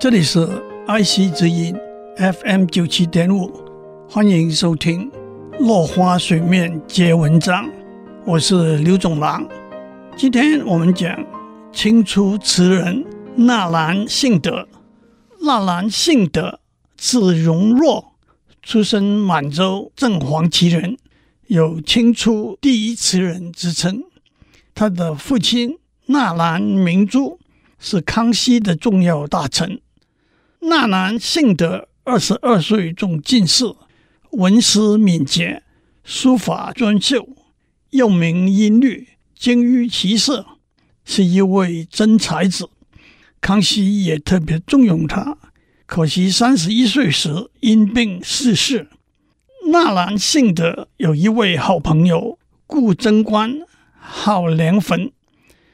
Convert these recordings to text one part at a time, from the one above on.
这里是爱惜之音 FM 九七点五，欢迎收听《落花水面皆文章》，我是刘总郎。今天我们讲清初词人纳兰性德。纳兰性德字容若，出身满洲正黄旗人，有清初第一词人之称。他的父亲纳兰明珠。是康熙的重要大臣。纳兰性德二十二岁中进士，文思敏捷，书法专秀，又名音律，精于骑射，是一位真才子。康熙也特别重用他，可惜三十一岁时因病逝世。纳兰性德有一位好朋友顾贞观，号梁坟。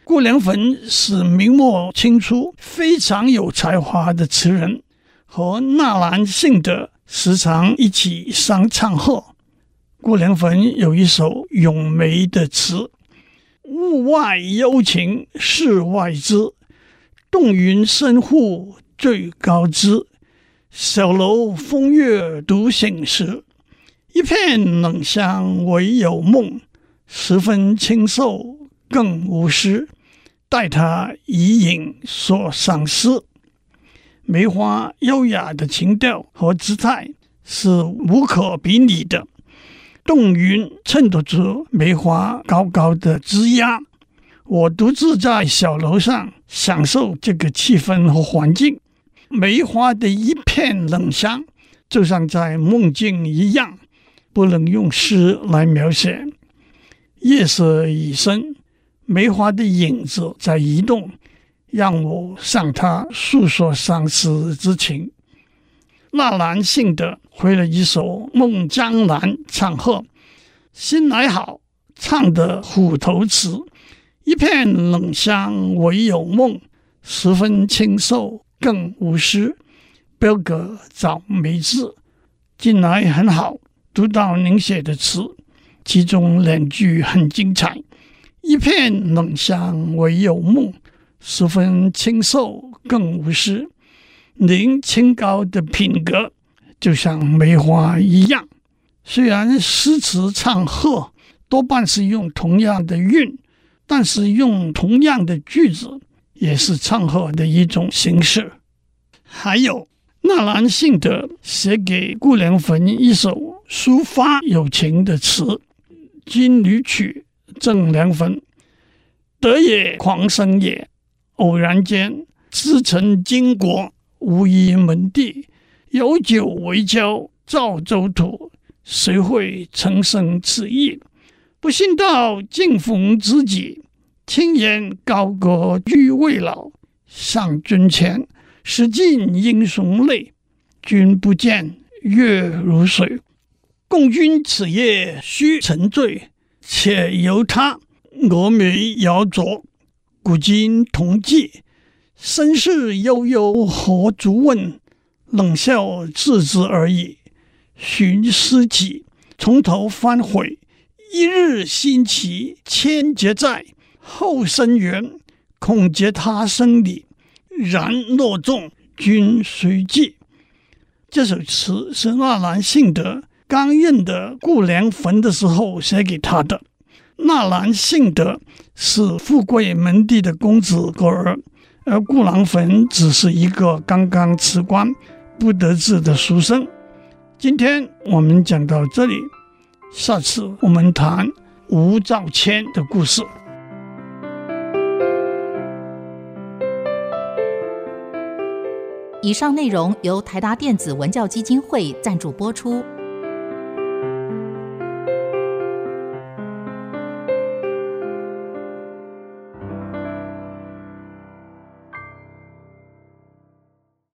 顾梁坟是明末清初非常有才华的词人，和纳兰性德时常一起上唱和。顾梁坟有一首《咏梅》的词：“物外幽情世外知，洞云深户最高枝。小楼风月独醒时，一片冷香唯有梦。十分清瘦更无诗。”待他以影所丧失，梅花优雅的情调和姿态是无可比拟的。洞云衬托出梅花高高的枝桠。我独自在小楼上享受这个气氛和环境，梅花的一片冷香，就像在梦境一样，不能用诗来描写。夜色已深。梅花的影子在移动，让我向他诉说相思之情。纳兰性德回了一首《梦江南》唱和，心来好，唱得虎头词。一片冷香唯有梦，十分清瘦更无诗。标格早梅字，近来很好，读到您写的词，其中两句很精彩。一片冷香唯有梦，十分清瘦更无诗。您清高的品格就像梅花一样。虽然诗词唱和多半是用同样的韵，但是用同样的句子也是唱和的一种形式。还有纳兰性德写给顾梁坟一首抒发友情的词《金缕曲》。赠梁坟，得也狂生也。偶然间，自成经国，无一门第，有酒为交，造州土。谁会曾生此意？不信道尽逢知己，轻言高歌俱未老。上君前，识尽英雄泪。君不见，月如水。共君此夜须沉醉。且由他峨眉摇着，古今同寄，身世悠悠何足问？冷笑自知而已。寻思起，从头翻悔。一日新奇千劫在，后生缘恐结他生离。然若众君须记。这首词是纳兰性德。刚认得顾良坟的时候写给他的。纳兰性德是富贵门第的公子哥儿，而顾良坟只是一个刚刚辞官不得志的书生。今天我们讲到这里，下次我们谈吴兆谦的故事。以上内容由台达电子文教基金会赞助播出。